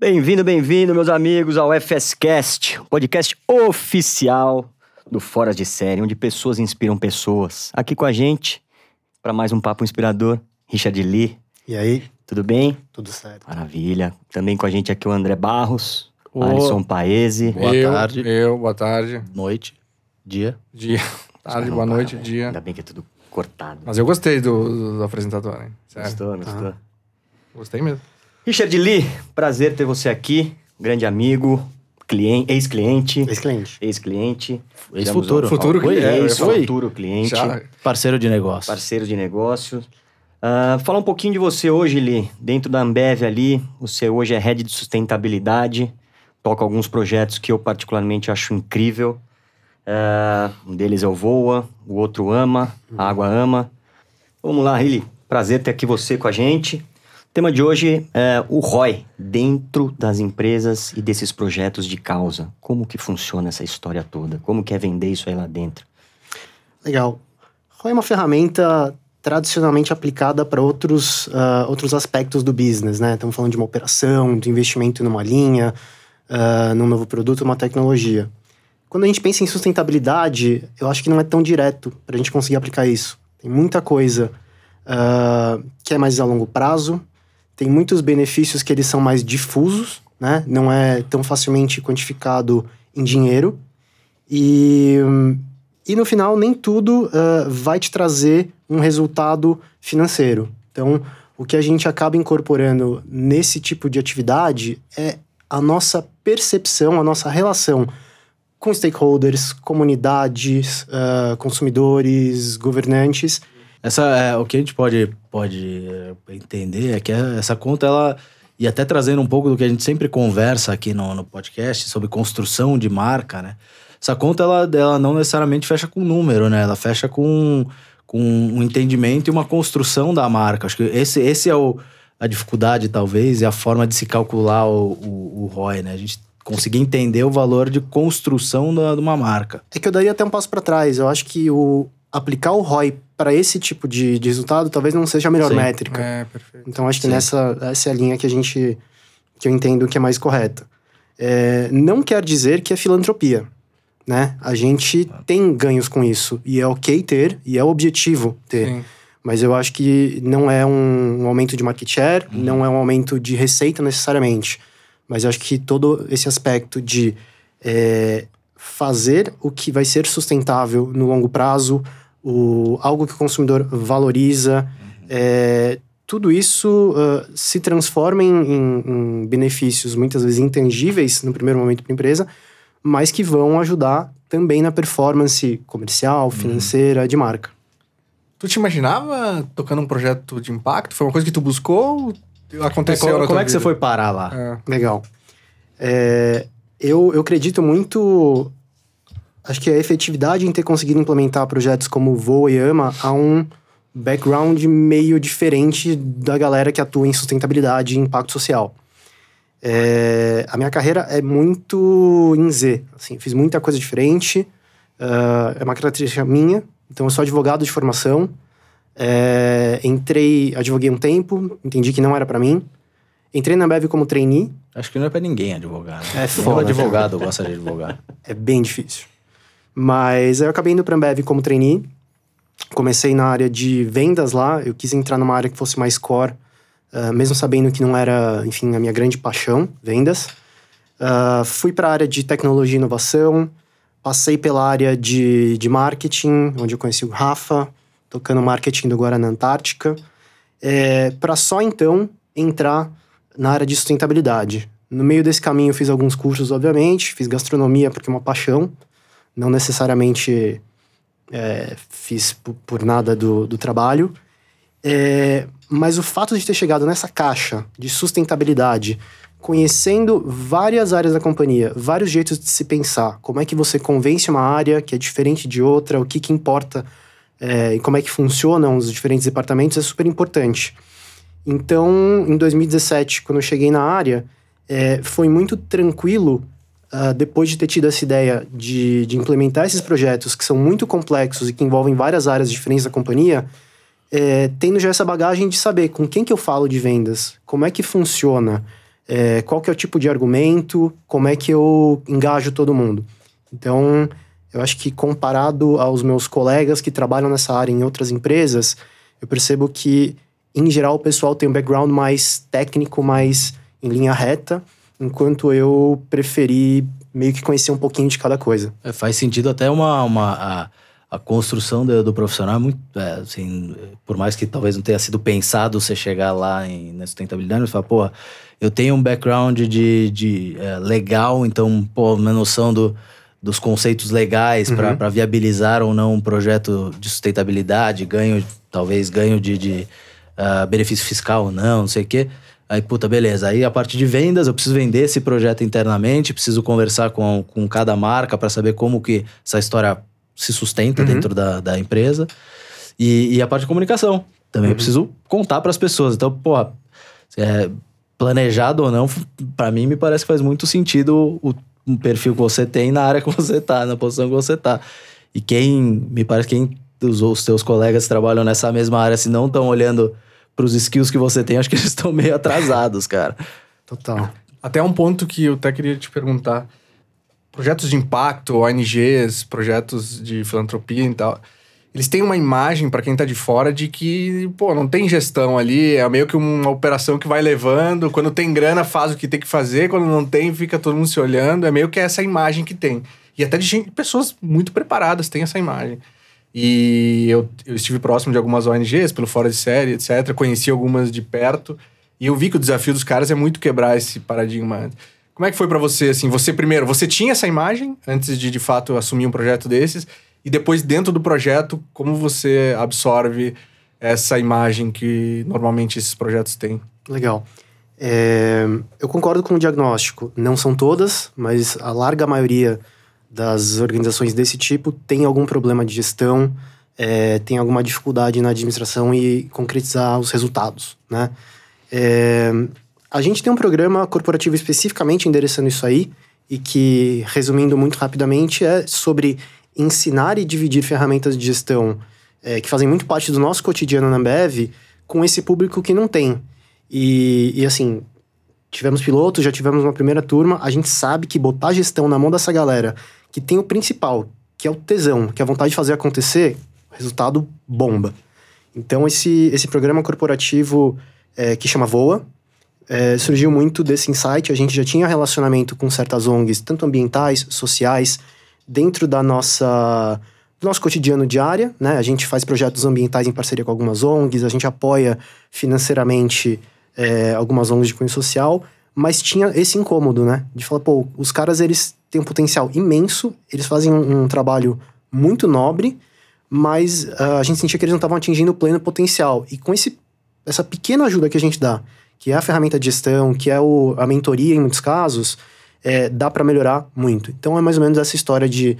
Bem-vindo, bem-vindo, meus amigos, ao FSCast, podcast oficial do Fora de Série, onde pessoas inspiram pessoas. Aqui com a gente, para mais um papo inspirador, Richard Lee. E aí? Tudo bem? Tudo certo. Maravilha. Também com a gente aqui o André Barros, Ô. Alisson Paese. Boa eu, tarde. Eu, boa tarde. Noite, dia. Dia. Tarde, boa noite, dia. Ainda bem que é tudo cortado. Mas eu gostei do, do apresentador, hein? Sério. Gostou, gostou. Gostei mesmo. Richard Lee, prazer ter você aqui. Grande amigo, cliente, ex-cliente, Ex-cliente. ex-cliente. Ex-futuro. Futuro cliente, é. Ex-futuro cliente. Já, Parceiro de negócio. parceiro de negócios. Ah, falar um pouquinho de você hoje, Li. Dentro da Ambev ali, você hoje é head de sustentabilidade, toca alguns projetos que eu particularmente acho incrível. Ah, um deles é o Voa, o outro Ama, a Água Ama. Vamos lá, Li. Prazer ter aqui você com a gente. Tema de hoje é o ROI dentro das empresas e desses projetos de causa. Como que funciona essa história toda? Como que é vender isso aí lá dentro? Legal. ROI é uma ferramenta tradicionalmente aplicada para outros, ah, outros aspectos do business, né? Estamos falando de uma operação, de investimento numa linha, ah, num novo produto, uma tecnologia. Quando a gente pensa em sustentabilidade, eu acho que não é tão direto para a gente conseguir aplicar isso. Tem muita coisa ah, que é mais a longo prazo, tem muitos benefícios que eles são mais difusos, né? Não é tão facilmente quantificado em dinheiro. E, e no final, nem tudo ah, vai te trazer um resultado financeiro. Então, o que a gente acaba incorporando nesse tipo de atividade é a nossa percepção, a nossa relação com stakeholders, comunidades, ah, consumidores, governantes. Essa é o que a gente pode, pode é, entender é que essa conta ela e até trazendo um pouco do que a gente sempre conversa aqui no, no podcast sobre construção de marca, né? Essa conta ela, ela não necessariamente fecha com número, né? Ela fecha com, com um entendimento e uma construção da marca. Acho que esse, esse é o, a dificuldade, talvez, e a forma de se calcular o, o, o ROI, né? A gente conseguir entender o valor de construção da, de uma marca. É que eu daria até um passo para trás. Eu acho que o aplicar o ROI para esse tipo de, de resultado talvez não seja a melhor Sim. métrica. é, perfeito. Então acho que Sim. nessa essa é a linha que a gente que eu entendo que é mais correta. É, não quer dizer que é filantropia, né? A gente tem ganhos com isso e é ok ter e é o objetivo ter. Sim. Mas eu acho que não é um, um aumento de market share, não é um aumento de receita necessariamente. Mas eu acho que todo esse aspecto de é, fazer o que vai ser sustentável no longo prazo, o, algo que o consumidor valoriza, é, tudo isso ah, se transforma em, em- em benefícios muitas vezes intangíveis no primeiro momento para a empresa, mas que vão ajudar também na performance comercial, financeira, de marca. Tu te imaginava tocando um projeto de impacto? Foi uma coisa que tu buscou ou aconteceu como na como tua é que você vida? foi parar lá? É. Legal. É, eu, eu acredito muito. Acho que a efetividade em ter conseguido implementar projetos como Voa e Ama há um background meio diferente da galera que atua em sustentabilidade e impacto social. É, a minha carreira é muito em Z. Assim, fiz muita coisa diferente. ah, é uma característica minha. Então, eu sou advogado de formação. É, entrei, advoguei um tempo, entendi que não era para mim. Entrei na Bev como trainee. Acho que não é pra ninguém advogar. Né? É foda, o advogado gosta de advogar. É bem difícil. Mas eu acabei indo para Ambev como trainee. Comecei na área de vendas lá. Eu quis entrar numa área que fosse mais core, ah, mesmo sabendo que não era, enfim, a minha grande paixão, vendas. Ah, fui para a área de tecnologia e inovação. Passei pela área de, de marketing, onde eu conheci o Rafa, tocando marketing do Guarana Antártica. É, para só então entrar na área de sustentabilidade. No meio desse caminho, eu fiz alguns cursos, obviamente. Fiz gastronomia porque é uma paixão. Não necessariamente é, fiz por, nada do, do trabalho. É, mas o fato de ter chegado nessa caixa de sustentabilidade, conhecendo várias áreas da companhia, vários jeitos de se pensar, como é que você convence uma área que é diferente de outra, o que, que importa é, e como é que funcionam os diferentes departamentos, é super importante. Então, em 2017, quando eu cheguei na área, é, foi muito tranquilo, ah, depois de ter tido essa ideia de, de implementar esses projetos que são muito complexos e que envolvem várias áreas diferentes da companhia, é, tendo já essa bagagem de saber com quem que eu falo de vendas, como é que funciona, é, qual que é o tipo de argumento, como é que eu engajo todo mundo. Então, eu acho que comparado aos meus colegas que trabalham nessa área em outras empresas, eu percebo que, em geral, o pessoal tem um background mais técnico, mais em linha reta, enquanto eu preferi meio que conhecer um pouquinho de cada coisa. É, faz sentido até uma, uma a, a construção do, do profissional é muito é, assim, por mais que talvez não tenha sido pensado você chegar lá em, na sustentabilidade, você fala, pô, eu tenho um background de, de é, legal, então, pô, uma noção do, dos conceitos legais uhum. para viabilizar ou não um projeto de sustentabilidade, ganho, talvez ganho de, de uh, benefício fiscal ou não, não sei o quê. Aí, puta, beleza. Aí a parte de vendas, eu preciso vender esse projeto internamente, preciso conversar com, com cada marca para saber como que essa história se sustenta uhum. dentro da, da empresa. E, e, a parte de comunicação. Também uhum. eu preciso contar para as pessoas. Então, porra, é, planejado ou não, para mim me parece que faz muito sentido o, o, perfil que você tem na área que você tá, na posição que você tá. E quem, me parece que quem os, os teus colegas trabalham nessa mesma área, se não estão olhando pros skills que você tem, acho que eles estão meio atrasados, cara. Total. Até um ponto que eu até queria te perguntar. Projetos de impacto, ONGs, projetos de filantropia e tal, eles têm uma imagem para quem tá de fora de que, pô, não tem gestão ali, é meio que uma operação que vai levando, quando tem grana faz o que tem que fazer, quando não tem fica todo mundo se olhando, é meio que essa imagem que tem. E até de gente, pessoas muito preparadas têm essa imagem. E eu, eu estive próximo de algumas ONGs, pelo Fora de Série, etc. Conheci algumas de perto. E eu vi que o desafio dos caras é muito quebrar esse paradigma. Como é que foi para você, assim? Você, primeiro, você tinha essa imagem antes de, de fato, assumir um projeto desses? E depois, dentro do projeto, como você absorve essa imagem que normalmente esses projetos têm? Legal. É, eu concordo com o diagnóstico. Não são todas, mas a larga maioria das organizações desse tipo tem algum problema de gestão, é, tem alguma dificuldade na administração e concretizar os resultados, né? É, a gente tem um programa corporativo especificamente endereçando isso aí e que, resumindo muito rapidamente, é sobre ensinar e dividir ferramentas de gestão é, que fazem muito parte do nosso cotidiano na Ambev com esse público que não tem. E, e assim, tivemos pilotos, já tivemos uma primeira turma, a gente sabe que botar gestão na mão dessa galera que tem o principal, que é o tesão, que é a vontade de fazer acontecer, resultado bomba. Então, esse, esse programa corporativo é, que chama Voa é, surgiu muito desse insight. A gente já tinha relacionamento com certas ONGs, tanto ambientais, sociais, dentro da nossa do nosso cotidiano diário, né? A gente faz projetos ambientais em parceria com algumas ONGs, a gente apoia financeiramente é, algumas ONGs de cunho social, mas tinha esse incômodo, né? De falar, pô, os caras eles têm um potencial imenso, eles fazem um, um trabalho muito nobre, mas uh, a gente sentia que eles não estavam atingindo o pleno potencial. E com esse, essa pequena ajuda que a gente dá, que é a ferramenta de gestão, que é o, a mentoria em muitos casos, é, dá para melhorar muito. Então é mais ou menos essa história de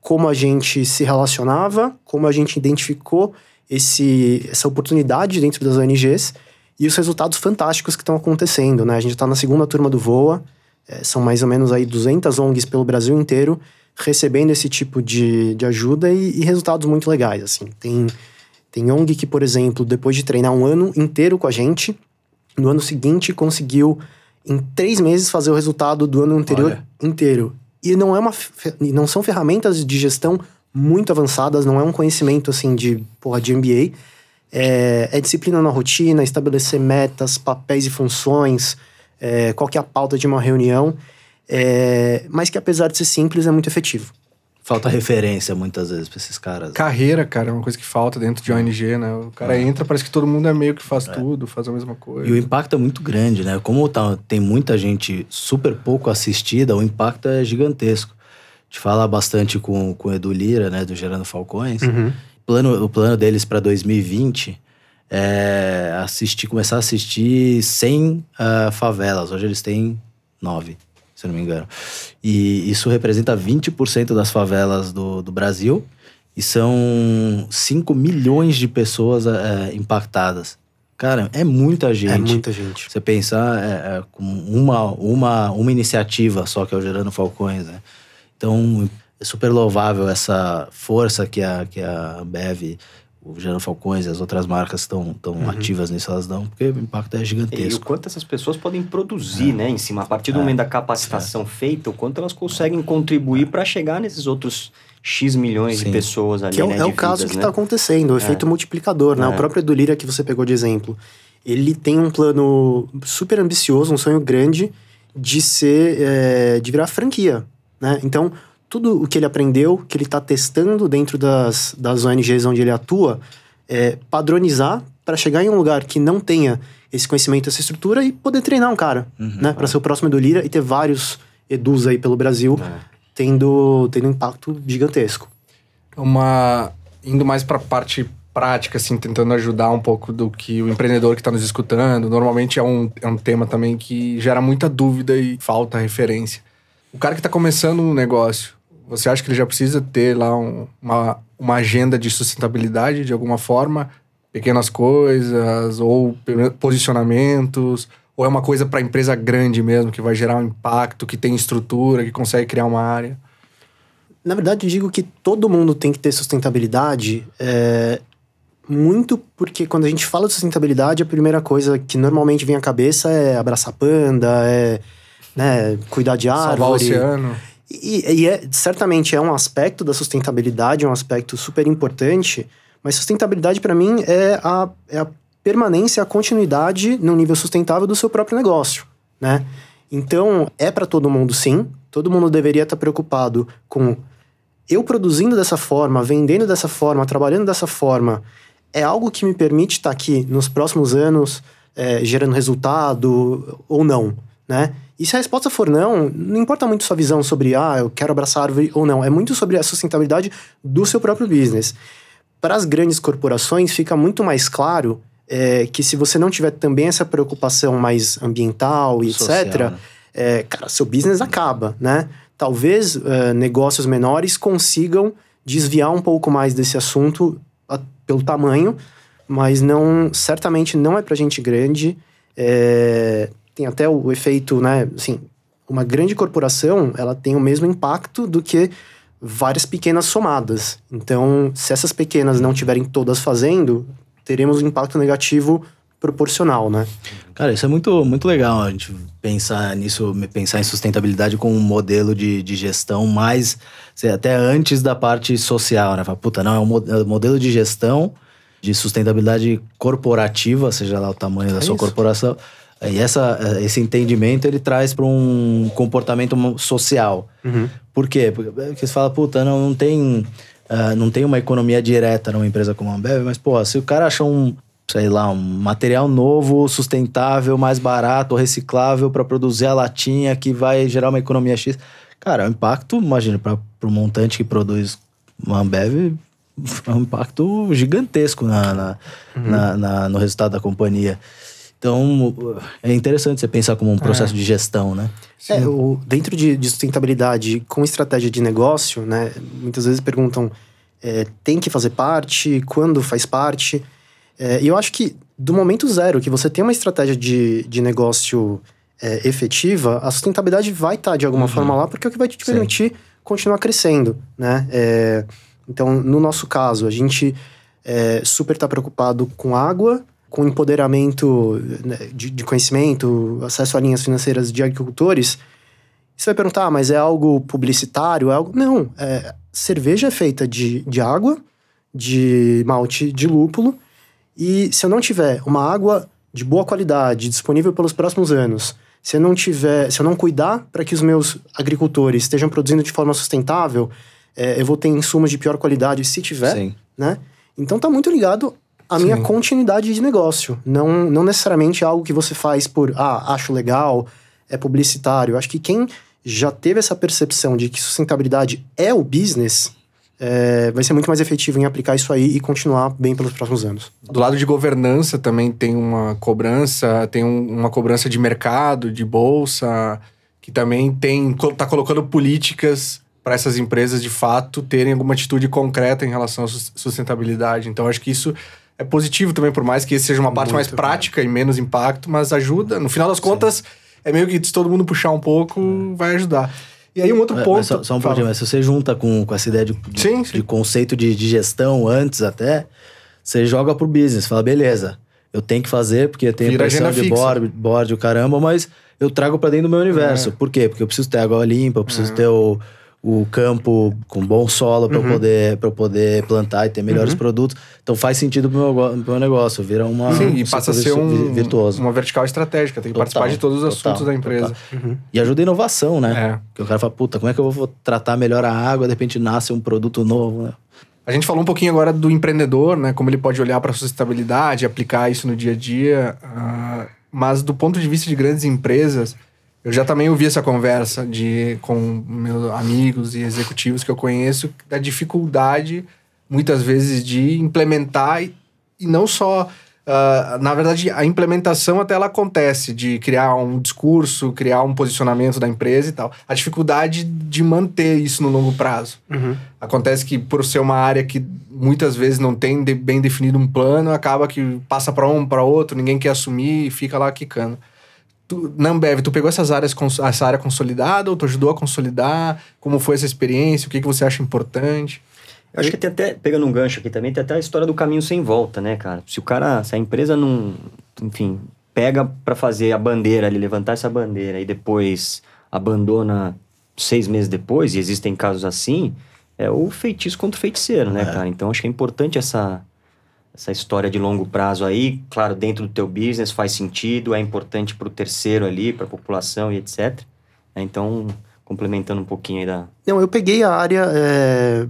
como a gente se relacionava, como a gente identificou esse, essa oportunidade dentro das ONGs e os resultados fantásticos que estão acontecendo, né? A gente está na segunda turma do VOA, são mais ou menos aí 200 ONGs pelo Brasil inteiro recebendo esse tipo de, de ajuda e, e resultados muito legais, assim. Tem, tem ONG que, por exemplo, depois de treinar um ano inteiro com a gente, no ano seguinte conseguiu, em três meses, fazer o resultado do ano anterior Olha. inteiro. E não, é uma, não são ferramentas de gestão muito avançadas, não é um conhecimento, assim, de, porra, de MBA. É, é disciplina na rotina, estabelecer metas, papéis e funções, é, qual que é a pauta de uma reunião, é, mas que apesar de ser simples, é muito efetivo. Falta referência muitas vezes pra esses caras. Carreira, cara, é uma coisa que falta dentro de ONG, né? O cara é. entra, parece que todo mundo é meio que faz é. tudo, faz a mesma coisa. E o impacto é muito grande, né? Como tá, tem muita gente super pouco assistida, o impacto é gigantesco. A gente fala bastante com, com o Edu Lira, né, do Gerando Falcões. Uhum. Plano, o plano deles para 2020 é, assistir, começar a assistir 100 uh, ah, favelas. Hoje eles têm 9, se não me engano. E isso representa 20% das favelas do, do Brasil. E são 5 milhões de pessoas uh, impactadas. Cara, é muita gente. É muita gente. Você pensar é, é, com uma, uma, uma iniciativa só que é o Gerando Falcões, né? Então, é super louvável essa força que a, que a Bev o Gerando Falcões e as outras marcas estão tão Uhum. ativas nisso, elas dão, porque o impacto é E o gigantesco. quanto essas pessoas podem produzir, né, em cima. A partir do momento da capacitação feita, o quanto elas conseguem contribuir para chegar nesses outros X milhões de Sim. pessoas ali, Que é, o- né, é de o caso vidas, que né? está acontecendo, o efeito multiplicador, né? É. O próprio Edu Lira que você pegou de exemplo. Ele tem um plano super ambicioso, um sonho grande de ser, é, de virar franquia, né? Então, tudo o que ele aprendeu, que ele está testando dentro das, das ONGs onde ele atua, é padronizar para chegar em um lugar que não tenha esse conhecimento, essa estrutura e poder treinar um cara, né? Para ser o próximo Edu Lira e ter vários Edus aí pelo Brasil É. tendo, tendo um impacto gigantesco. uma indo mais para parte prática assim tentando ajudar um pouco do que o empreendedor que está nos escutando normalmente é um, é um tema também que gera muita dúvida e falta referência o cara que está começando um negócio você acha que ele já precisa ter lá um- uma, uma agenda de sustentabilidade de alguma forma? Pequenas coisas ou posicionamentos? Ou é uma coisa para empresa grande mesmo que vai gerar um impacto que tem estrutura que consegue criar uma área? Na verdade, eu digo que todo mundo tem que ter sustentabilidade, é, muito porque quando a gente fala de sustentabilidade, a primeira coisa que normalmente vem à cabeça é abraçar panda, é né, cuidar de salvar o oceano E, e é, certamente é um aspecto da sustentabilidade, um aspecto super importante, mas sustentabilidade para mim é a, é a permanência, a continuidade no nível sustentável do seu próprio negócio, né? Então, é para todo mundo sim, todo mundo deveria estar preocupado com eu produzindo dessa forma, vendendo dessa forma, trabalhando dessa forma, é algo que me permite estar aqui nos próximos anos é, gerando resultado ou não, né? E se a resposta for não, não importa muito sua visão sobre, ah, eu quero abraçar árvore ou não. É muito sobre a sustentabilidade do seu próprio business. Para as grandes corporações, fica muito mais claro é, que se você não tiver também essa preocupação mais ambiental e Social, etc., né? é, cara, seu business acaba, né? Talvez é, negócios menores consigam desviar um pouco mais desse assunto a- pelo tamanho, mas não, certamente não é para gente grande. É, tem até o efeito, né? Assim, uma grande corporação, ela tem o mesmo impacto do que várias pequenas somadas. Então, se essas pequenas não tiverem todas fazendo, teremos um impacto negativo proporcional, né? Cara, isso é muito, muito legal a gente pensar nisso, pensar em sustentabilidade como um modelo de, de gestão mais, até antes da parte social, né? Fala, puta, não, é um é um modelo de gestão de sustentabilidade corporativa, seja lá o tamanho da sua isso. corporação. E essa, esse entendimento ele traz para um comportamento social. Por quê? Porque porque você fala, puta, não, não tem. ah, não tem uma economia direta numa empresa como a Ambev, mas, pô, se o cara acha um, sei lá, um material novo, sustentável, mais barato, reciclável para produzir a latinha que vai gerar uma economia X. Cara, o impacto, imagina, para o montante que produz uma Ambev, é um impacto gigantesco na, na, na- na- no resultado da companhia. Então, é interessante você pensar como um processo de gestão, né? É, o, dentro de, de sustentabilidade com estratégia de negócio, né? Muitas vezes perguntam, é, tem que fazer parte? Quando faz parte? É, e eu acho que do momento zero que você tem uma estratégia de, de negócio é, efetiva, a sustentabilidade vai estar de alguma forma lá, porque é o que vai te Sim. permitir continuar crescendo, né? É, então, no nosso caso, a gente é, super está preocupado com água, com empoderamento né, de, de conhecimento, acesso a linhas financeiras de agricultores. Você vai perguntar, ah, mas é algo publicitário? É algo... Não, é, cerveja é feita de, de água, de malte de lúpulo, e se eu não tiver uma água de boa qualidade disponível pelos próximos anos, se eu não tiver, se eu não cuidar para que os meus agricultores estejam produzindo de forma sustentável, é, eu vou ter insumos de pior qualidade se tiver, Sim. né? Então tá muito ligado à Sim. minha continuidade de negócio. Não, não necessariamente algo que você faz por, ah, acho legal, é publicitário. Acho que quem já teve essa percepção de que sustentabilidade é o business, é, vai ser muito mais efetivo em aplicar isso aí e continuar bem pelos próximos anos. Do lado de governança também tem uma cobrança, tem um- uma cobrança de mercado, de bolsa, que também tem co- tá colocando políticas para essas empresas de fato terem alguma atitude concreta em relação à sus- sustentabilidade. Então acho que isso é positivo também, por mais que esse seja uma parte mais Muito, prática e menos impacto, mas ajuda. No final das contas, é meio que se todo mundo puxar um pouco, vai ajudar. E aí um outro Mas- ponto. mas só, só um pouquinho, mas se você junta com, com essa ideia de, de, Sim, sim. de conceito de, de gestão antes até, você joga pro business, fala, beleza, eu tenho que fazer porque tem pressão de fixa. board, board, o caramba, mas eu trago pra dentro do meu universo. É. Por quê? Porque eu preciso ter água limpa, eu preciso ter o, o campo com bom solo para eu poder para eu poder plantar e ter melhores produtos. Então faz sentido pro meu, go- pro meu negócio, vira uma Sim, e passa a ser um, virtuoso. uma vertical estratégica, tem que Total, participar de todos os total, assuntos da empresa. total. E ajuda a inovação, né? É. Porque o cara fala, puta, como é que eu vou tratar melhor a água, de repente nasce um produto novo, né? A gente falou um pouquinho agora do empreendedor, né? Como ele pode olhar para a sustentabilidade, aplicar isso no dia a dia. ah, mas do ponto de vista de grandes empresas, eu já também ouvi essa conversa de, com meus amigos e executivos que eu conheço da dificuldade, muitas vezes, de implementar e, e não só. ah, na verdade, a implementação até ela acontece, de criar um discurso, criar um posicionamento da empresa e tal. A dificuldade de manter isso no longo prazo. Uhum. Acontece que por ser uma área que muitas vezes não tem de- bem definido um plano, acaba que passa para um, para outro, ninguém quer assumir e fica lá quicando. Tu, na Ambev, tu pegou essas áreas, essa área consolidada ou tu ajudou a consolidar? Como foi essa experiência? O que, que você acha importante? Eu acho que tem até, pegando um gancho aqui também, tem até a história do caminho sem volta, né, cara? Se o cara, se a empresa não, enfim, pega pra fazer a bandeira ali, levantar essa bandeira e depois abandona seis meses depois, e existem casos assim, é o feitiço contra o feiticeiro, né, É. cara? Então acho que é importante essa, essa história de longo prazo aí, claro, dentro do teu business faz sentido, é importante pro terceiro ali, pra população e etc. né? Então, complementando um pouquinho aí da, Não, eu peguei a área é,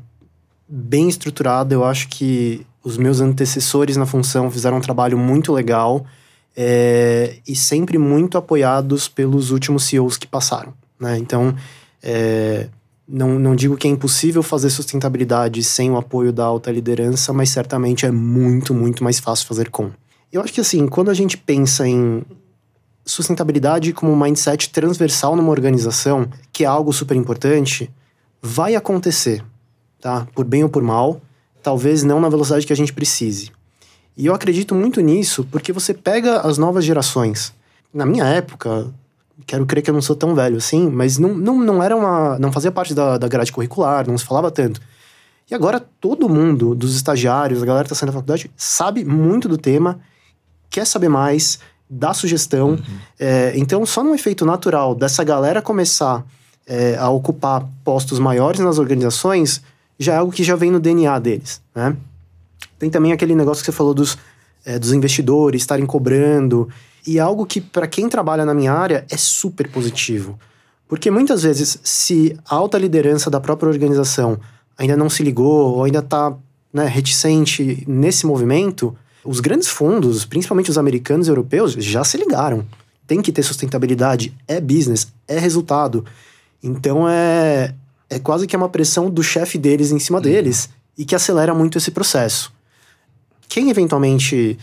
bem estruturada. Eu acho que os meus antecessores na função fizeram um trabalho muito legal é, e sempre muito apoiados pelos últimos CEOs que passaram. Né? Então, é, não, não digo que é impossível fazer sustentabilidade sem o apoio da alta liderança, mas certamente é muito, muito mais fácil fazer com. Eu acho que assim, quando a gente pensa em sustentabilidade como um mindset transversal numa organização, que é algo super importante, vai acontecer, tá? Por bem ou por mal, talvez não na velocidade que a gente precise. E eu acredito muito nisso porque você pega as novas gerações. Na minha época, quero crer que eu não sou tão velho assim, mas não, não, não era uma. não fazia parte da, da grade curricular, não se falava tanto. E agora todo mundo, dos estagiários, a galera que está saindo da faculdade, sabe muito do tema, quer saber mais, dá sugestão. É, então, só num efeito natural dessa galera começar é, a ocupar postos maiores nas organizações, já é algo que já vem no DNA deles, né? Tem também aquele negócio que você falou dos, é, dos investidores estarem cobrando. E é algo que, para quem trabalha na minha área, é super positivo. Porque muitas vezes, se a alta liderança da própria organização ainda não se ligou ou ainda está né, reticente nesse movimento, os grandes fundos, principalmente os americanos e europeus, já se ligaram. Tem que ter sustentabilidade, é business, é resultado. Então é, é quase que uma pressão do chefe deles em cima deles e que acelera muito esse processo. Quem eventualmente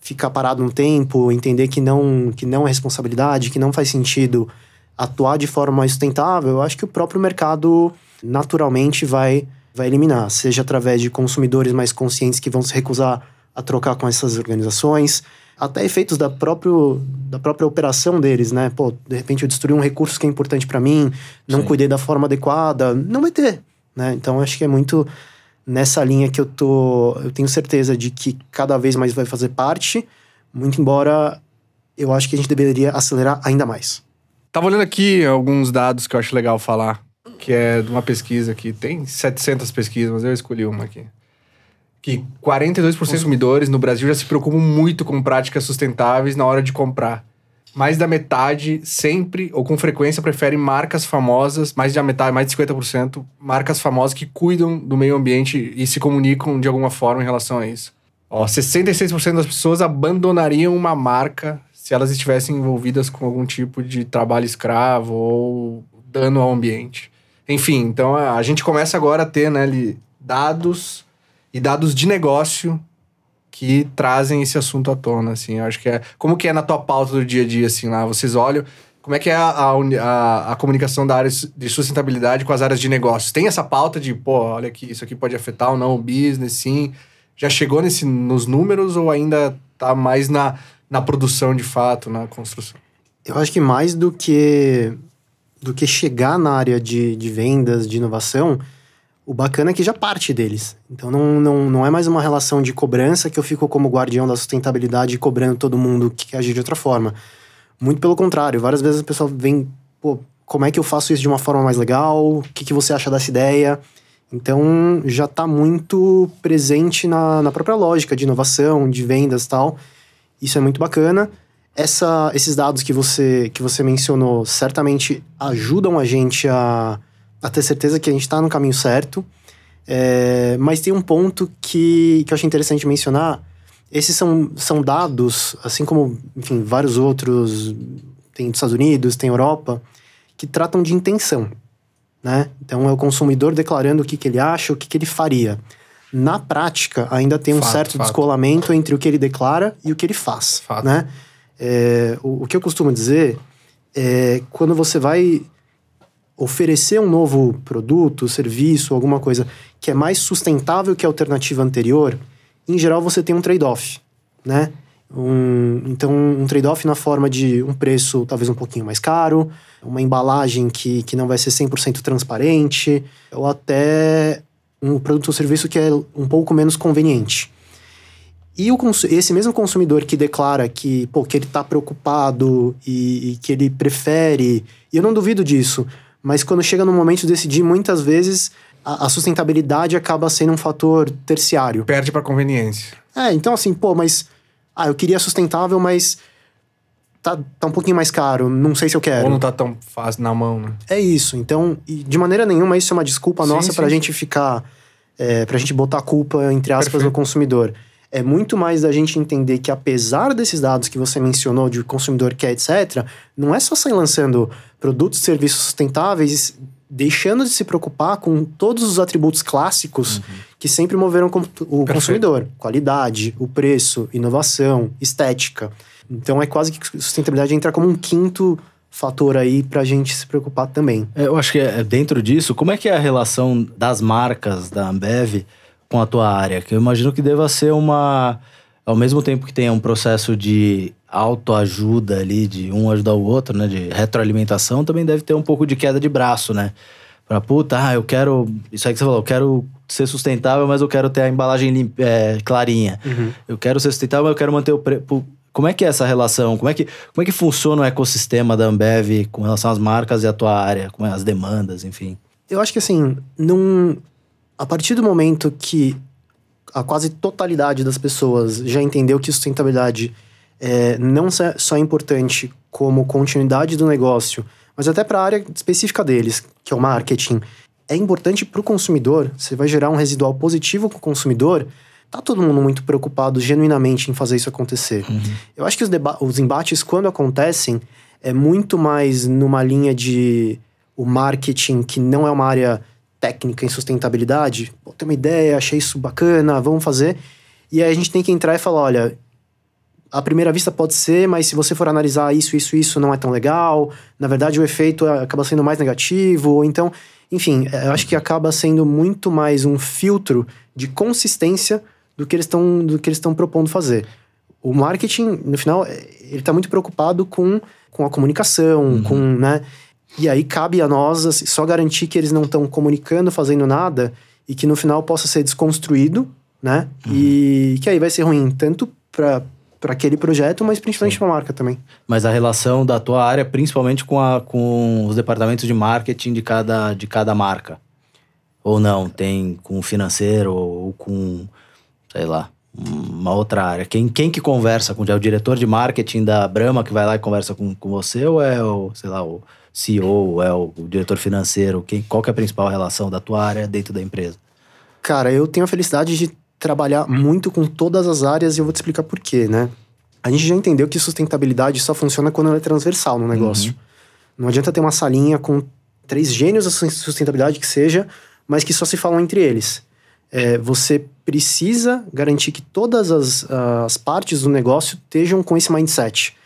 ficar parado um tempo, entender que não, que não é responsabilidade, que não faz sentido atuar de forma mais sustentável, eu acho que o próprio mercado naturalmente vai, vai eliminar, seja através de consumidores mais conscientes que vão se recusar a trocar com essas organizações, até efeitos da, próprio, da própria operação deles, né? Pô, de repente eu destruí um recurso que é importante para mim, não Sim. cuidei da forma adequada, não vai ter, né? Então acho que é muito nessa linha que eu tô, eu tenho certeza de que cada vez mais vai fazer parte, muito embora eu acho que a gente deveria acelerar ainda mais. Tava olhando aqui alguns dados que eu acho legal falar, que é de uma pesquisa que tem 700 pesquisas, mas eu escolhi uma aqui. Que 42% dos consumidores no Brasil já se preocupam muito com práticas sustentáveis na hora de comprar. Mais da metade sempre ou com frequência prefere marcas famosas, mais da metade, mais de 50%, marcas famosas que cuidam do meio ambiente e se comunicam de alguma forma em relação a isso. Ó, 66% das pessoas abandonariam uma marca se elas estivessem envolvidas com algum tipo de trabalho escravo ou dano ao ambiente. Enfim, então a gente começa agora a ter né, dados e dados de negócio que trazem esse assunto à tona, assim. Eu acho que é... Como que é na tua pauta do dia a dia, assim, lá? Vocês olham... Como é que é a, a, a, comunicação da área de sustentabilidade com as áreas de negócios? Tem essa pauta de, pô, olha aqui, isso aqui pode afetar ou não o business, sim. Já chegou nesse, nos números ou ainda tá mais na, na produção de fato, na construção? Eu acho que mais do que do que chegar na área de, de vendas, de inovação, o bacana é que já parte deles. Então não, não, não é mais uma relação de cobrança que eu fico como guardião da sustentabilidade cobrando todo mundo que quer agir de outra forma. Muito pelo contrário, várias vezes a pessoa vem, pô, como é que eu faço isso de uma forma mais legal? O que, que você acha dessa ideia? Então já está muito presente na, na própria lógica de inovação, de vendas e tal. Isso é muito bacana. Essa, esses dados que você, que você mencionou certamente ajudam a gente a, a ter certeza que a gente está no caminho certo. É, mas tem um ponto que, que eu achei interessante mencionar. Esses são, são dados, assim como, enfim, vários outros, tem dos Estados Unidos, tem Europa, que tratam de intenção, né? Então é o consumidor declarando o que, que ele acha, o que, que ele faria. Na prática, ainda tem um Fato, certo fato. descolamento entre o que ele declara e o que ele faz, Fato. né? É, o, o que eu costumo dizer é quando você vai oferecer um novo produto, serviço, alguma coisa que é mais sustentável que a alternativa anterior, em geral você tem um trade-off, né? Um, então, um trade-off na forma de um preço talvez um pouquinho mais caro, uma embalagem que, que não vai ser 100% transparente, ou até um produto ou serviço que é um pouco menos conveniente. E o, esse mesmo consumidor que declara que, pô, que ele está preocupado e, e que ele prefere, e eu não duvido disso, mas quando chega no momento de decidir, muitas vezes a, a sustentabilidade acaba sendo um fator terciário. Perde pra conveniência. É, então assim, pô, mas. Ah, eu queria sustentável, mas. Tá, tá um pouquinho mais caro, não sei se eu quero. Ou não tá tão fácil na mão, né? É isso. Então, de maneira nenhuma, isso é uma desculpa Sim, nossa sim, pra sim. gente ficar. É, pra gente botar a culpa, entre aspas, Perfeito. no consumidor. É muito mais da gente entender que, apesar desses dados que você mencionou, de consumidor quer, etc., não é só sair lançando produtos e serviços sustentáveis, deixando de se preocupar com todos os atributos clássicos que sempre moveram o consumidor: qualidade, o preço, inovação, estética. Então é quase que sustentabilidade entra como um quinto fator aí pra gente se preocupar também. É, Eu acho que é dentro disso, como é que é a relação das marcas da Ambev com a tua área? Que eu imagino que deva ser uma. Ao mesmo tempo que tenha um processo de autoajuda ali, de um ajudar o outro, né? De retroalimentação, também deve ter um pouco de queda de braço, né? Pra puta, ah, eu quero. Isso aí que você falou, eu quero ser sustentável, mas eu quero ter a embalagem lim- é, clarinha. Eu quero ser sustentável, mas eu quero manter o preço. Como é que é essa relação? Como é que, como é que funciona o ecossistema da Ambev com relação às marcas e a tua área, com as demandas, enfim? Eu acho que assim, num, a partir do momento que a quase totalidade das pessoas já entendeu que sustentabilidade é, não só só é importante como continuidade do negócio, mas até para a área específica deles, que é o marketing, é importante para o consumidor. Você vai gerar um residual positivo com o consumidor. Tá todo mundo muito preocupado genuinamente em fazer isso acontecer. Eu acho que os, os embates, quando acontecem, é muito mais numa linha de o marketing, que não é uma área técnica em sustentabilidade. Pô, tem uma ideia, achei isso bacana, vamos fazer. E aí a gente tem que entrar e falar: olha, à primeira vista pode ser, mas se você for analisar isso, isso, isso não é tão legal. Na verdade, o efeito acaba sendo mais negativo. Ou então, enfim, é, eu acho que acaba sendo muito mais um filtro de consistência do que eles estão do que eles estão propondo fazer. O marketing, no final, é, ele está muito preocupado com, com a comunicação, com, né? E aí cabe a nós assim, só garantir que eles não estão comunicando, fazendo nada e que no final possa ser desconstruído, né? E que aí vai ser ruim tanto para para aquele projeto, mas principalmente para a marca também. Mas a relação da tua área, principalmente com, a, com os departamentos de marketing de cada, de cada marca. Ou não, tem com o financeiro ou com, sei lá, uma outra área. Quem, quem que conversa com é o diretor de marketing da Brahma que vai lá e conversa com, com você ou é o, sei lá, o CEO, é o, diretor financeiro? Quem, qual que é a principal relação da tua área dentro da empresa? Cara, eu tenho a felicidade de trabalhar muito com todas as áreas e eu vou te explicar por quê, né? A gente já entendeu que sustentabilidade só funciona quando ela é transversal no negócio. Não adianta ter uma salinha com três gênios da sustentabilidade que seja, mas que só se falam entre eles. É, você precisa garantir que todas as, as partes do negócio estejam com esse mindset.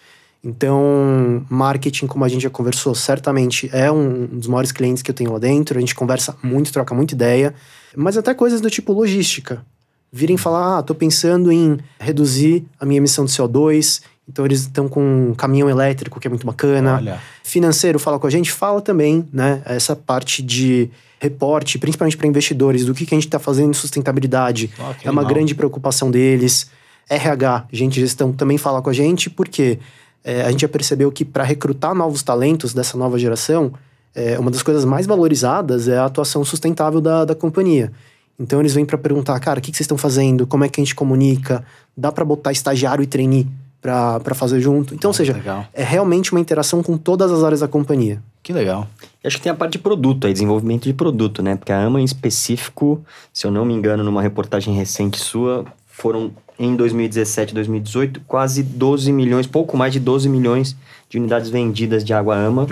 Então, marketing, como a gente já conversou, certamente é um dos maiores clientes que eu tenho lá dentro. A gente conversa muito, troca muita ideia, mas até coisas do tipo logística. Virem falar, ah, tô pensando em reduzir a minha emissão de CO2, Então eles estão com um caminhão elétrico, que é muito bacana. Olha. Financeiro fala com a gente, fala também, né? Essa parte de reporte, principalmente para investidores, do que, que a gente está fazendo em sustentabilidade. Que é uma animal. grande preocupação deles. RH, gente gestão, também fala com a gente, porque é, a gente já percebeu que para recrutar novos talentos dessa nova geração, é, uma das coisas mais valorizadas é a atuação sustentável da, da companhia. Então eles vêm para perguntar, cara, o que, que vocês estão fazendo? Como é que a gente comunica? Dá para botar estagiário e trainee para fazer junto? Então, ou seja, Legal. é realmente uma interação com todas as áreas da companhia. Que legal. E Acho que tem a parte de produto aí, desenvolvimento de produto, né? Porque a AMA em específico, se eu não me engano, numa reportagem recente sua, foram em 2017 2018 quase 12 milhões, pouco mais de 12 milhões de unidades vendidas de água AMA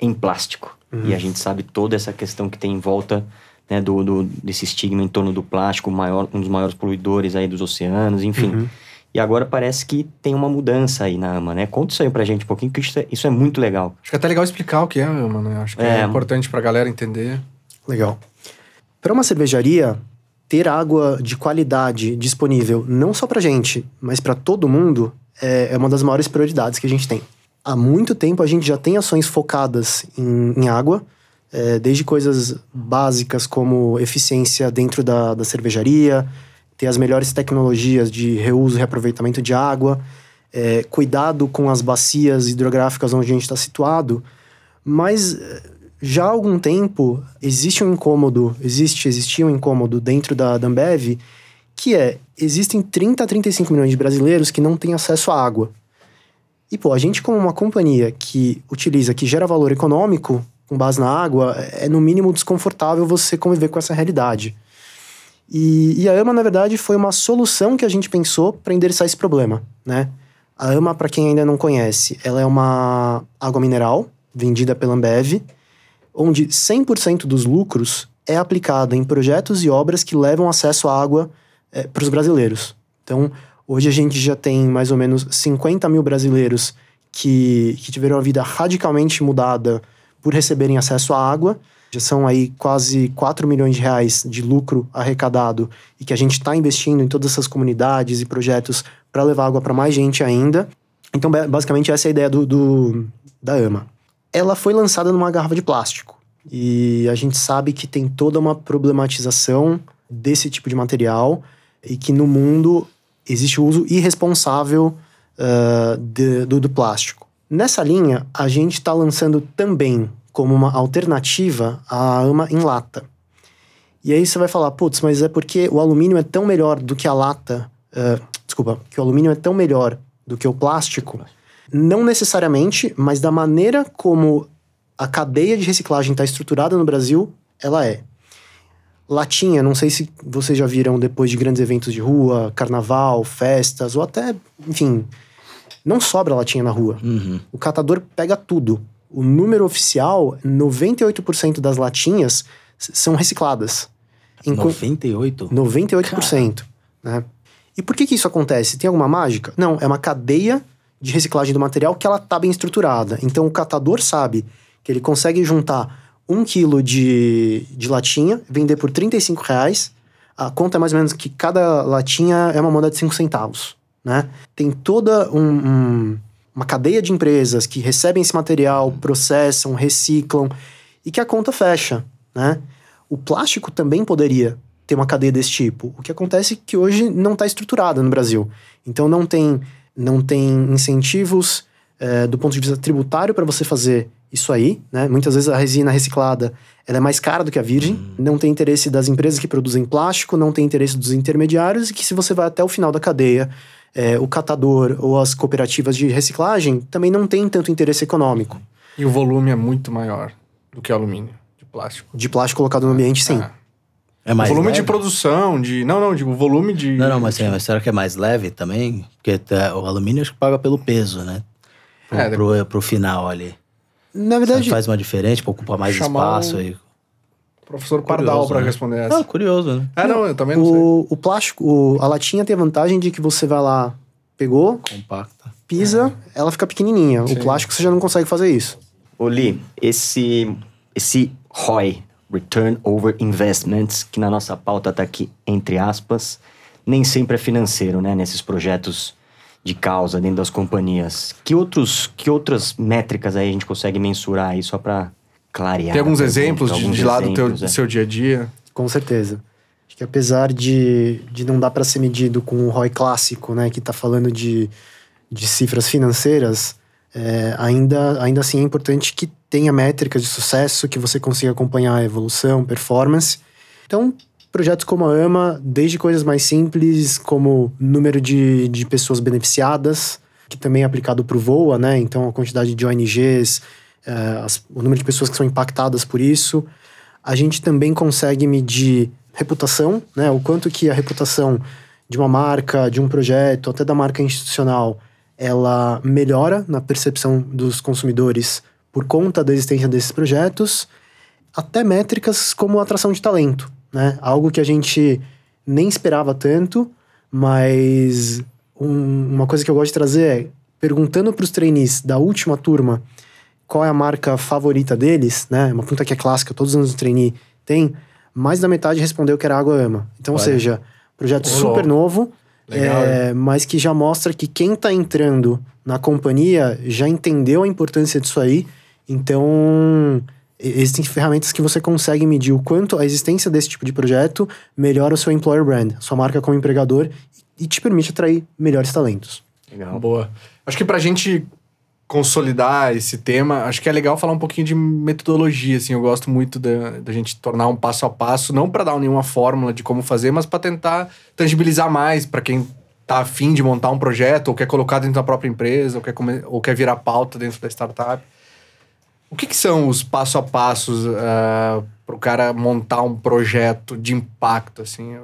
em plástico. E a gente sabe toda essa questão que tem em volta né, do, do- desse estigma em torno do plástico, maior, um dos maiores poluidores aí dos oceanos, enfim. E agora parece que tem uma mudança aí na AMA, né? Conta isso aí pra gente um pouquinho, que isso é, isso é muito legal. Acho que é até legal explicar o que é a AMA, né? Acho que é, É. importante pra galera entender. Legal. Para uma cervejaria, ter água de qualidade disponível, não só para gente, mas para todo mundo, é, é uma das maiores prioridades que a gente tem. Há muito tempo a gente já tem ações focadas em, em água, é, desde coisas básicas como eficiência dentro da, da cervejaria, ter as melhores tecnologias de reuso e reaproveitamento de água, é, cuidado com as bacias hidrográficas onde a gente está situado, mas eh, já há algum tempo existe um incômodo, existe, existia um incômodo dentro da, da Ambev, que é, existem 30 a 35 milhões de brasileiros que não têm acesso à água. E, pô, a gente como uma companhia que utiliza, que gera valor econômico com base na água, é no mínimo desconfortável você conviver com essa realidade. E, e a AMA, na verdade, foi uma solução que a gente pensou para endereçar esse problema, né? A AMA, para quem ainda não conhece, ela é uma água mineral vendida pela Ambev, onde 100% dos lucros é aplicado em projetos e obras que levam acesso à água para os brasileiros. Então, hoje a gente já tem mais ou menos 50 mil brasileiros que, que tiveram a vida radicalmente mudada por receberem acesso à água. Já são aí quase 4 milhões de reais de lucro arrecadado e que a gente está investindo em todas essas comunidades e projetos para levar água para mais gente ainda. Então, ba- basicamente, essa é a ideia do, do- da AMA. Ela foi lançada numa garrafa de plástico. E a gente sabe que tem toda uma problematização desse tipo de material e que no mundo existe o uso irresponsável ah, de- do, do plástico. Nessa linha, a gente está lançando também como uma alternativa a AMA em lata. E aí você vai falar, putz, mas é porque o alumínio é tão melhor do que a lata. ah, desculpa, que o alumínio é tão melhor do que o plástico. Não necessariamente, mas da maneira como a cadeia de reciclagem está estruturada no Brasil, ela é. Latinha, não sei se vocês já viram depois de grandes eventos de rua, carnaval, festas, ou até, enfim, não sobra latinha na rua. Uhum. O catador pega tudo. O número oficial, 98% das latinhas são recicladas. Enqu- 98? 98%. Né? E por que, que isso acontece? Tem alguma mágica? Não, é uma cadeia de reciclagem do material que ela está bem estruturada. Então o catador sabe que ele consegue juntar um quilo de, de latinha, vender por 35 reais. A conta é mais ou menos que cada latinha é uma moeda de 5 centavos. Né? Tem toda um- um- uma cadeia de empresas que recebem esse material, processam, reciclam e que a conta fecha. Né? O plástico também poderia ter uma cadeia desse tipo. O que acontece é que hoje não está estruturada no Brasil. Então não tem, não tem incentivos eh, do ponto de vista tributário para você fazer isso aí. Né? Muitas vezes a resina reciclada ela é mais cara do que a virgem. Não tem interesse das empresas que produzem plástico, não tem interesse dos intermediários e que se você vai até o final da cadeia, eh, o catador ou as cooperativas de reciclagem também não tem tanto interesse econômico. E o volume é muito maior do que alumínio, de plástico. De plástico colocado no ambiente, sim. É. É O mais volume de leve? produção, de. Não, não, digo, o volume de. Não, não, mas, é, mas será que é mais leve também? Porque tá, o alumínio acho que paga pelo peso, né? Pro, É, pro, pro final ali. Na verdade, faz uma diferente, pra ocupar mais espaço o- aí. Professor Pardal pra né? responder essa. Ah, curioso, né? É, não, eu também não sei. O, o plástico, o- a latinha tem a vantagem de que você vai lá, pegou, Compacta. pisa, ela fica pequenininha. Sim. O plástico você já não consegue fazer isso. Ô Li, esse, esse ROI, Return Over Investments, que na nossa pauta tá aqui entre aspas, nem sempre é financeiro, né? Nesses projetos de causa dentro das companhias. Que, outros, que outras métricas aí a gente consegue mensurar aí só para clarear? Tem alguns pergunta, exemplos de, alguns de lá do, teu, exemplos, do é. seu dia a dia? Com certeza. Acho que apesar de, de não dar para ser medido com o ROI clássico, né, que está falando de, de cifras financeiras, é, ainda, ainda assim é importante que tenha métricas de sucesso, que você consiga acompanhar a evolução, performance. Então, projetos como a AMA, desde coisas mais simples, como número de, de pessoas beneficiadas, que também é aplicado para o VOA, né? Então, a quantidade de ONGs, é, as- o número de pessoas que são impactadas por isso. A gente também consegue medir reputação, né? O quanto que a reputação de uma marca, de um projeto, até da marca institucional, ela melhora na percepção dos consumidores por conta da existência desses projetos, até métricas como atração de talento, né? Algo que a gente nem esperava tanto, mas um- uma coisa que eu gosto de trazer é perguntando para os trainees da última turma qual é a marca favorita deles, né? Uma pergunta que é clássica, todos os anos o trainee tem, mais da metade respondeu que era Água Ama. Então, ou Olha. seja, projeto Ô, super novo, Legal, é, mas que já mostra que quem está entrando na companhia já entendeu a importância disso aí. Então, existem ferramentas que você consegue medir o quanto a existência desse tipo de projeto melhora o seu employer brand, sua marca como empregador, e te permite atrair melhores talentos. Legal. Boa. Acho que pra gente consolidar esse tema, acho que é legal falar um pouquinho de metodologia, assim, eu gosto muito da, gente tornar um passo a passo, não para dar nenhuma fórmula de como fazer, mas para tentar tangibilizar mais para quem tá afim de montar um projeto, ou quer colocar dentro da própria empresa, ou quer, ou quer virar pauta dentro da startup. O que, que são os passo a passos para o cara montar um projeto de impacto, assim?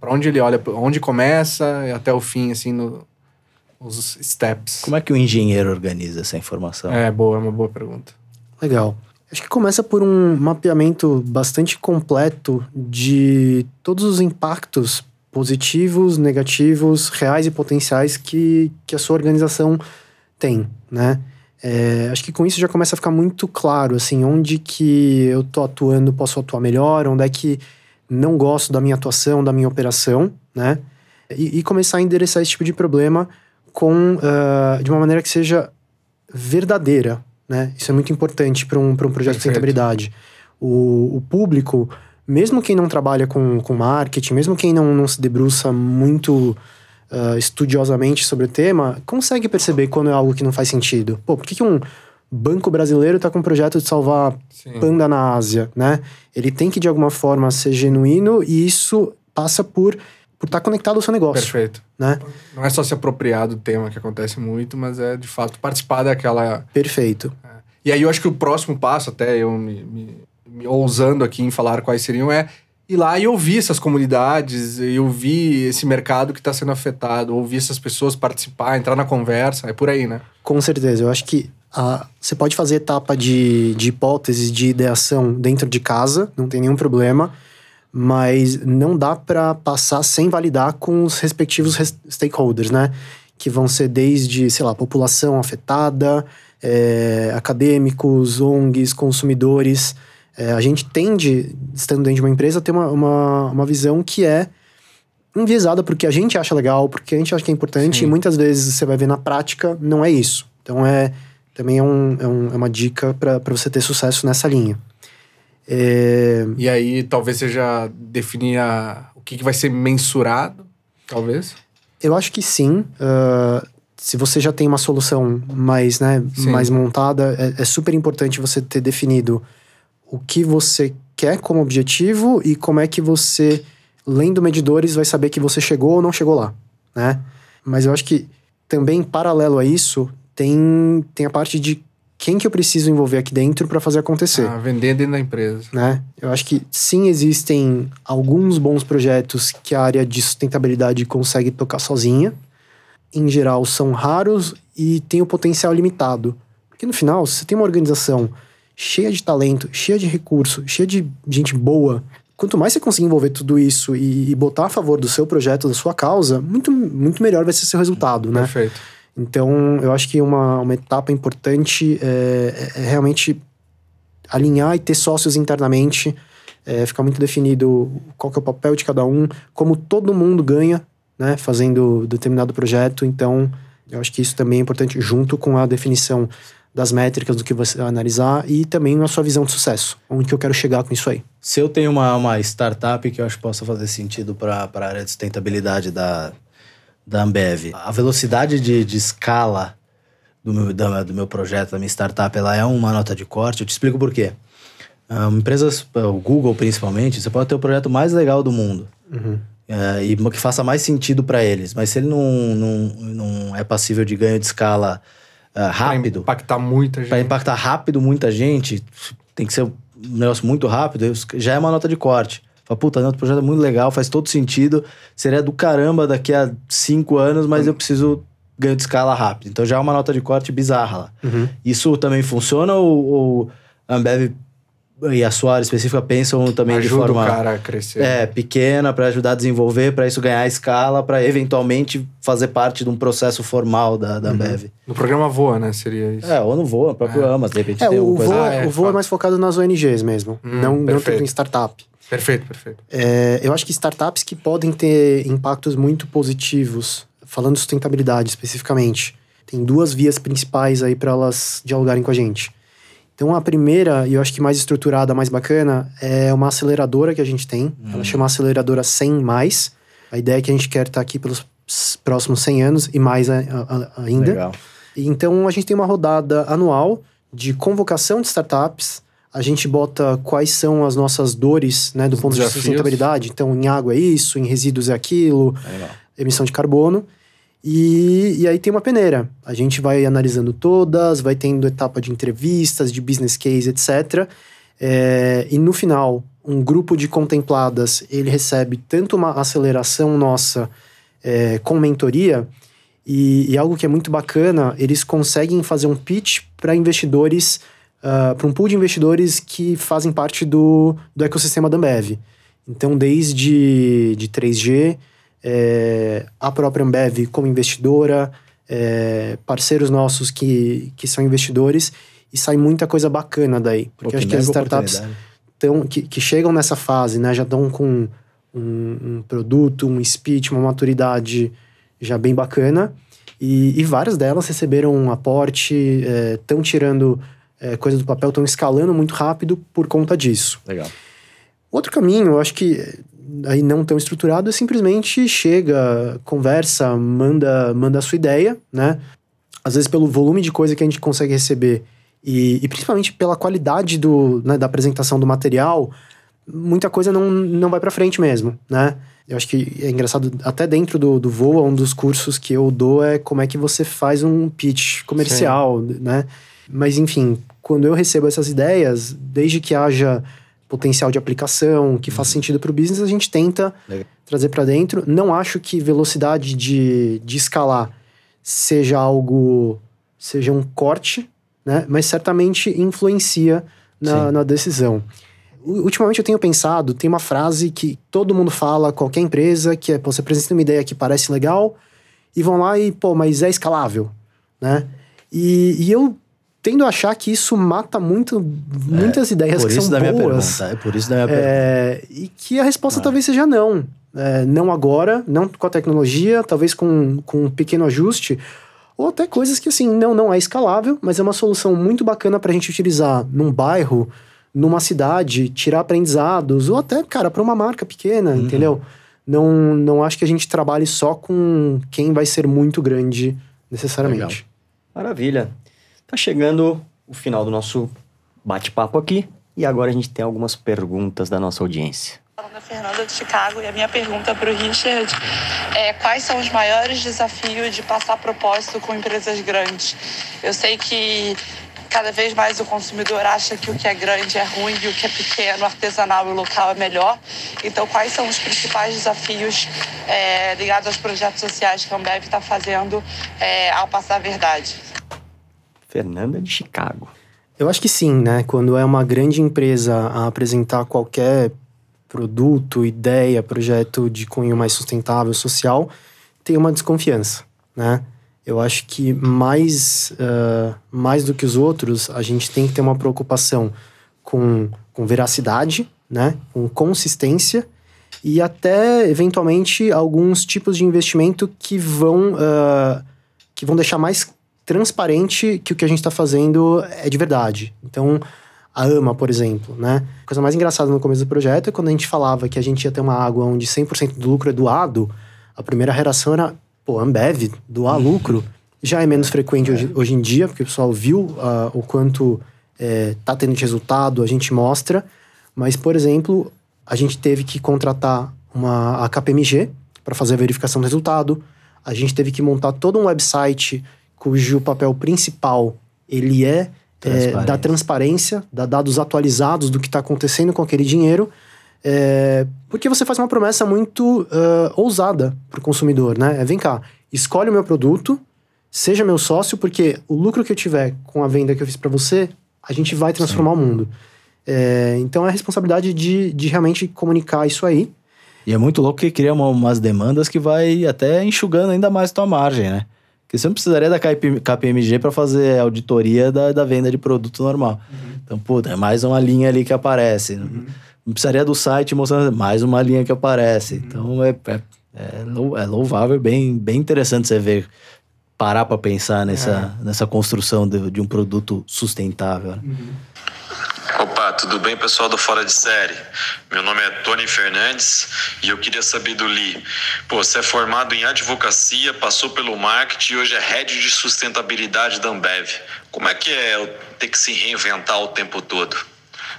Para onde ele olha, onde começa até o fim, assim, no, os steps. Como é que o engenheiro organiza essa informação? É, boa, é uma boa pergunta. Legal. Acho que começa por um mapeamento bastante completo de todos os impactos positivos, negativos, reais e potenciais que, que a sua organização tem, né? É, acho que com isso já começa a ficar muito claro, assim, onde que eu tô atuando, posso atuar melhor, onde é que não gosto da minha atuação, da minha operação, né? E, e começar a endereçar esse tipo de problema com, ah, de uma maneira que seja verdadeira, né? Isso é muito importante para um, pra um projeto de Perfeito. sustentabilidade. O, o público, mesmo quem não trabalha com, com marketing, mesmo quem não, não se debruça muito ah, estudiosamente sobre o tema, consegue perceber quando é algo que não faz sentido. Pô, por que, que um banco brasileiro está com um projeto de salvar Sim. panda na Ásia, né? Ele tem que, de alguma forma, ser genuíno e isso passa por por estar conectado ao seu negócio, Perfeito. né? Não é só se apropriar do tema que acontece muito, mas é de fato participar daquela. Perfeito. E aí eu acho que o próximo passo, até eu me, me- me ousando aqui em falar quais seriam, é ir lá e ouvir essas comunidades, e ouvir esse mercado que está sendo afetado, ouvir essas pessoas participar, entrar na conversa, é por aí, né? Com certeza. Eu acho que ah, você pode fazer etapa de, de hipóteses de ideação dentro de casa, não tem nenhum problema, mas não dá para passar sem validar com os respectivos res- stakeholders, né? Que vão ser desde, sei lá, população afetada, eh, acadêmicos, ONGs, consumidores. Eh, a gente tende, estando dentro de uma empresa, a ter uma, uma, uma visão que é enviesada porque a gente acha legal, porque a gente acha que é importante, Sim. e muitas vezes você vai ver na prática, não é isso. Então é também é, um, é, um- é uma dica para você ter sucesso nessa linha. É, E aí talvez seja definir a- o que, que vai ser mensurado, talvez. eu acho que sim. ah, se você já tem uma solução mais, né, Sim. mais montada, é, é super importante você ter definido o que você quer como objetivo e como é que você, lendo medidores, vai saber que você chegou ou não chegou lá, né? Mas eu acho que também, paralelo a isso, tem, tem a parte de quem que eu preciso envolver aqui dentro para fazer acontecer. Ah, vender dentro da empresa. né? Eu acho que sim existem alguns bons projetos que a área de sustentabilidade consegue tocar sozinha. Em geral, são raros e têm o potencial limitado. Porque no final, se você tem uma organização cheia de talento, cheia de recurso, cheia de gente boa, quanto mais você conseguir envolver tudo isso e, e botar a favor do seu projeto, da sua causa, muito, muito melhor vai ser seu resultado, né? Perfeito. Então, eu acho que uma, uma etapa importante é, é- é realmente alinhar e ter sócios internamente, é, ficar muito definido qual é o papel de cada um, como todo mundo ganha, né, fazendo determinado projeto. Então, Eu acho que isso também é importante, junto com a definição das métricas do que você vai analisar e também a sua visão de sucesso. Onde que eu quero chegar com isso aí. Se eu tenho uma, uma startup que eu acho que possa fazer sentido para a área de sustentabilidade da, da Ambev, a velocidade de, de escala do meu, da, do meu projeto, da minha startup, ela é uma nota de corte. Eu te explico por quê. Um, empresas, o Google principalmente, você pode ter o projeto mais legal do mundo. Uhum. É, e que faça mais sentido para eles. Mas se ele não, não, não é passível de ganho de escala uh, rápido. Impactar muita gente. Para impactar rápido muita gente, tem que ser um negócio muito rápido, já é uma nota de corte. Fala, puta, não, o projeto é muito legal, faz todo sentido. Seria do caramba daqui a cinco anos, mas eu preciso ganho de escala rápido. Então já é uma nota de corte bizarra lá. Uhum. Isso também funciona ou, ou a Ambev e a sua área específica pensam também Ajuda de forma o cara a crescer. é, pequena para ajudar a desenvolver, para isso ganhar escala, para eventualmente fazer parte de um processo formal da, da Ambev. No programa Voa, né? Seria isso. É, ou no Voa, o próprio Amas, de repente É, tem o alguma coisa. Ah, é, o voo é mais focado nas ONGs mesmo, Hum, não, não tanto em startup. Perfeito, perfeito. É, eu acho que startups que podem ter impactos muito positivos, falando de sustentabilidade especificamente, tem duas vias principais aí para elas dialogarem com a gente. Então, a primeira, e eu acho que mais estruturada, mais bacana, é uma aceleradora que a gente tem. Ela chama Aceleradora 100 Mais. A ideia é que a gente quer estar aqui pelos próximos 100 anos e mais a- a- ainda. Legal. Então, a gente tem uma rodada anual de convocação de startups. A gente bota quais são as nossas dores, né, do Os ponto de vista de desafios. sustentabilidade. Então, em água é isso, em resíduos é aquilo, Legal. emissão de carbono. E, e aí tem uma peneira. A gente vai analisando todas, vai tendo etapa de entrevistas, de business case, etc. É, e no final, um grupo de contempladas, ele recebe tanto uma aceleração nossa é, com mentoria, e, e algo que é muito bacana, eles conseguem fazer um pitch para investidores, para um pool de investidores que fazem parte do, do ecossistema da Ambev. Então, desde de 3G, é, a própria Ambev como investidora, é, parceiros nossos que, que são investidores, e sai muita coisa bacana daí. Pô, Porque acho que as startups tão, que, que chegam nessa fase, né, já estão com um, um produto, um speech, uma maturidade já bem bacana. E, e várias delas receberam um aporte, estão tirando é, coisa do papel, estão escalando muito rápido por conta disso. Legal. Outro caminho, eu acho que aí não tão estruturado, é simplesmente chega, conversa, manda, manda a sua ideia, né? Às vezes pelo volume de coisa que a gente consegue receber e, e principalmente pela qualidade do, né, da apresentação do material, muita coisa não, não vai para frente mesmo, né? Eu acho que é engraçado, até dentro do, do Voa, um dos cursos que eu dou é como é que você faz um pitch comercial, né? Mas enfim, quando eu recebo essas ideias, desde que haja potencial de aplicação, que faça sentido para o business, a gente tenta Legal. trazer para dentro. Não acho que velocidade de, de escalar seja algo, seja um corte, né? Mas certamente influencia na, na decisão. Ultimamente eu tenho pensado, tem uma frase que todo mundo fala, qualquer empresa, que é, pô, você apresenta uma ideia que parece legal, e vão lá e, pô, mas é escalável, né? E, e eu tendo a achar que isso mata muito, muitas ideias Por que são da minha boas. pergunta. É por isso da minha pergunta. É, e que a resposta Ah. talvez seja não. É, não agora, não com a tecnologia, talvez com, com um pequeno ajuste, ou até coisas que assim, não, não é escalável, mas é uma solução muito bacana para a gente utilizar num bairro, numa cidade, tirar aprendizados, ou até, cara, para uma marca pequena, Uhum. entendeu? Não, não acho que a gente trabalhe só com quem vai ser muito grande necessariamente. Maravilha. Tá chegando o final do nosso bate-papo aqui e agora a gente tem algumas perguntas da nossa audiência. Da Fernanda de Chicago e a minha pergunta para o Richard é quais são os maiores desafios de passar propósito com empresas grandes? Eu sei que cada vez mais o consumidor acha que o que é grande é ruim e o que é pequeno, artesanal e local é melhor. Então, quais são os principais desafios é, ligados aos projetos sociais que a Ambev está fazendo é, ao passar a verdade? Fernanda de Chicago. Eu acho que sim, né? Quando é uma grande empresa a apresentar qualquer produto, ideia, projeto de cunho mais sustentável, social, tem uma desconfiança, né? Eu acho que mais, ah, mais do que os outros, a gente tem que ter uma preocupação com, com veracidade, né? Com consistência e até, eventualmente, alguns tipos de investimento que vão, ah, que vão deixar mais transparente que o que a gente está fazendo é de verdade. Então, a AMA, por exemplo, né? A coisa mais engraçada no começo do projeto é quando a gente falava que a gente ia ter uma água onde 100% do lucro é doado, a primeira reação era, pô, Ambev, doar lucro. Já é menos frequente hoje, hoje em dia, porque o pessoal viu uh, o quanto é, tá tendo de resultado, a gente mostra. Mas, por exemplo, a gente teve que contratar uma a KPMG para fazer a verificação do resultado. A gente teve que montar todo um website cujo papel principal ele é, é da transparência, da dados atualizados do que está acontecendo com aquele dinheiro. É, porque você faz uma promessa muito uh, ousada para o consumidor, né? É, vem cá, escolhe o meu produto, seja meu sócio, porque o lucro que eu tiver com a venda que eu fiz para você, a gente vai transformar Sim. o mundo. É, então é a responsabilidade de, de realmente comunicar isso aí. E é muito louco que cria uma, umas demandas que vai até enxugando ainda mais tua margem, né? Porque você não precisaria da KPMG para fazer auditoria da, da venda de produto normal. Uhum. Então, puta, é mais uma linha ali que aparece. Uhum. Não precisaria do site mostrando mais uma linha que aparece. Uhum. Então, é, é, é, louvável, bem, bem interessante você ver, parar para pensar nessa, é. nessa construção de, de um produto sustentável. Né? Opa, tudo bem, pessoal do Fora de Série? Meu nome é Tony Fernandes e eu queria saber do Lee. Pô, você é formado em advocacia, passou pelo marketing e hoje é head de sustentabilidade da Ambev. Como é que é ter que se reinventar o tempo todo?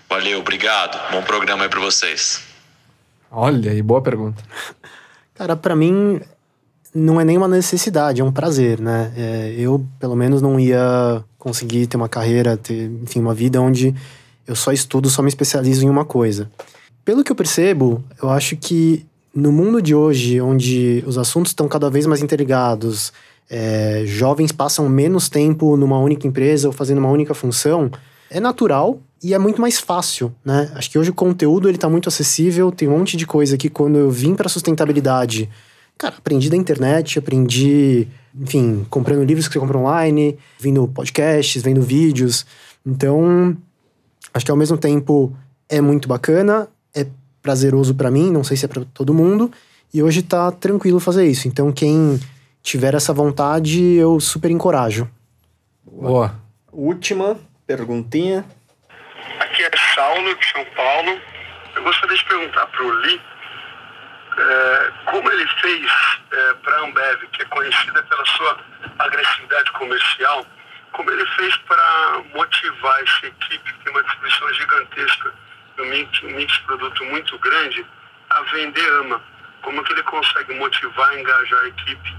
Valeu, obrigado. Bom programa aí para vocês. Olha, e boa pergunta. Cara, para mim não é nenhuma necessidade, é um prazer, né? É, eu, pelo menos, não ia conseguir ter uma carreira, ter, enfim, uma vida onde eu só estudo, só me especializo em uma coisa. Pelo que eu percebo, eu acho que no mundo de hoje, onde os assuntos estão cada vez mais interligados, é, jovens passam menos tempo numa única empresa ou fazendo uma única função, é natural e é muito mais fácil, né? Acho que hoje o conteúdo ele tá muito acessível, tem um monte de coisa que quando eu vim para sustentabilidade, cara, aprendi da internet, aprendi, enfim, comprando livros que você compra online, vendo podcasts, vendo vídeos. Então, Acho que ao mesmo tempo é muito bacana, é prazeroso para mim, não sei se é para todo mundo, e hoje tá tranquilo fazer isso. Então quem tiver essa vontade, eu super encorajo. Boa. Última perguntinha. Aqui é Saulo, de São Paulo. Eu gostaria de perguntar para o Lee é, como ele fez é, para a Ambev, que é conhecida pela sua agressividade comercial, como ele fez para motivar essa equipe, que tem uma distribuição gigantesca, um mix, um mix produto muito grande, a vender AMA? Como que ele consegue motivar, engajar a equipe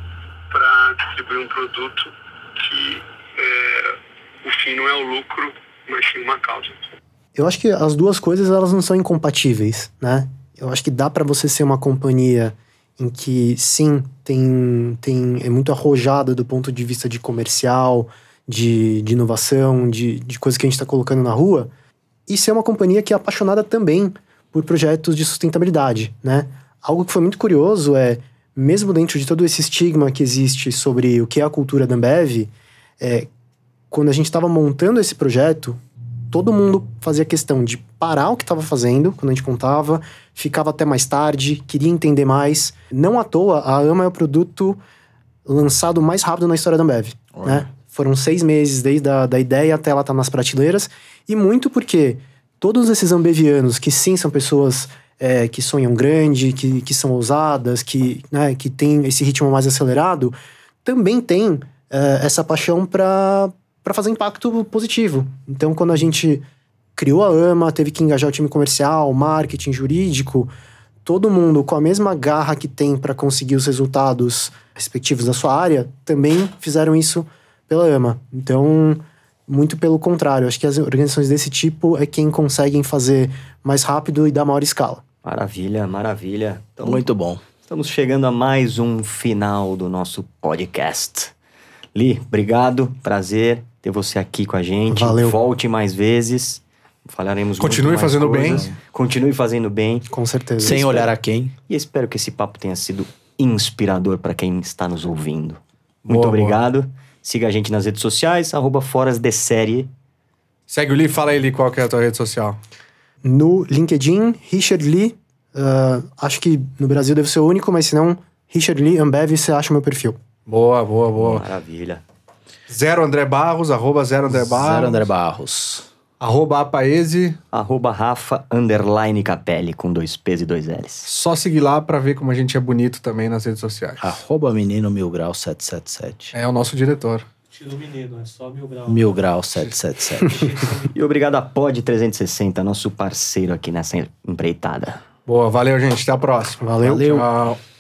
para distribuir um produto que é, o fim não é o lucro, mas sim uma causa? Eu acho que as duas coisas elas não são incompatíveis, né? Eu acho que dá para você ser uma companhia em que sim tem, tem é muito arrojada do ponto de vista de comercial, de, de inovação, de, de coisas que a gente está colocando na rua, e ser uma companhia que é apaixonada também por projetos de sustentabilidade, né? Algo que foi muito curioso é, mesmo dentro de todo esse estigma que existe sobre o que é a cultura da Ambev, é, quando a gente estava montando esse projeto, todo mundo fazia questão de parar o que estava fazendo, quando a gente contava, ficava até mais tarde, queria entender mais. Não à toa, a AMA é o produto lançado mais rápido na história da Ambev, né? Foram seis meses desde a da ideia até ela estar tá nas prateleiras. E muito porque todos esses ambevianos, que sim são pessoas é, que sonham grande, que, que são ousadas, que, né, que têm esse ritmo mais acelerado, também têm é, essa paixão para fazer impacto positivo. Então, quando a gente criou a AMA, teve que engajar o time comercial, marketing, jurídico, todo mundo com a mesma garra que tem para conseguir os resultados respectivos da sua área, também fizeram isso pela AMA. Então, muito pelo contrário, acho que as organizações desse tipo é quem conseguem fazer mais rápido e dar maior escala. Maravilha, maravilha. Então, muito bom. Estamos chegando a mais um final do nosso podcast. Li, obrigado, prazer ter você aqui com a gente. Valeu. Volte mais vezes. Falaremos Continue fazendo coisas. bem. Continue fazendo bem. Com certeza. Sem olhar a quem. E espero que esse papo tenha sido inspirador para quem está nos ouvindo. Muito Boa, obrigado. Boa. Siga a gente nas redes sociais, arroba Foras de Série. Segue o Lee, fala aí, Lee, qual que é a tua rede social. No LinkedIn, Richard Lee. Uh, acho que no Brasil deve ser o único, mas se não, Richard Lee Ambev, você acha o meu perfil. Boa, boa, boa. Maravilha. Zero André Barros, arroba zero André Barros. Zero André Barros. Arroba Apaese. Arroba Rafa underline Capelli com dois P's e dois L's. Só seguir lá pra ver como a gente é bonito também nas redes sociais. Arroba menino mil grau 777. É o nosso diretor. Tira o menino, é só mil graus. Mil grau 777. E obrigado a Pod 360, nosso parceiro aqui nessa empreitada. Boa, valeu, gente. Até a próxima. Valeu. Tchau.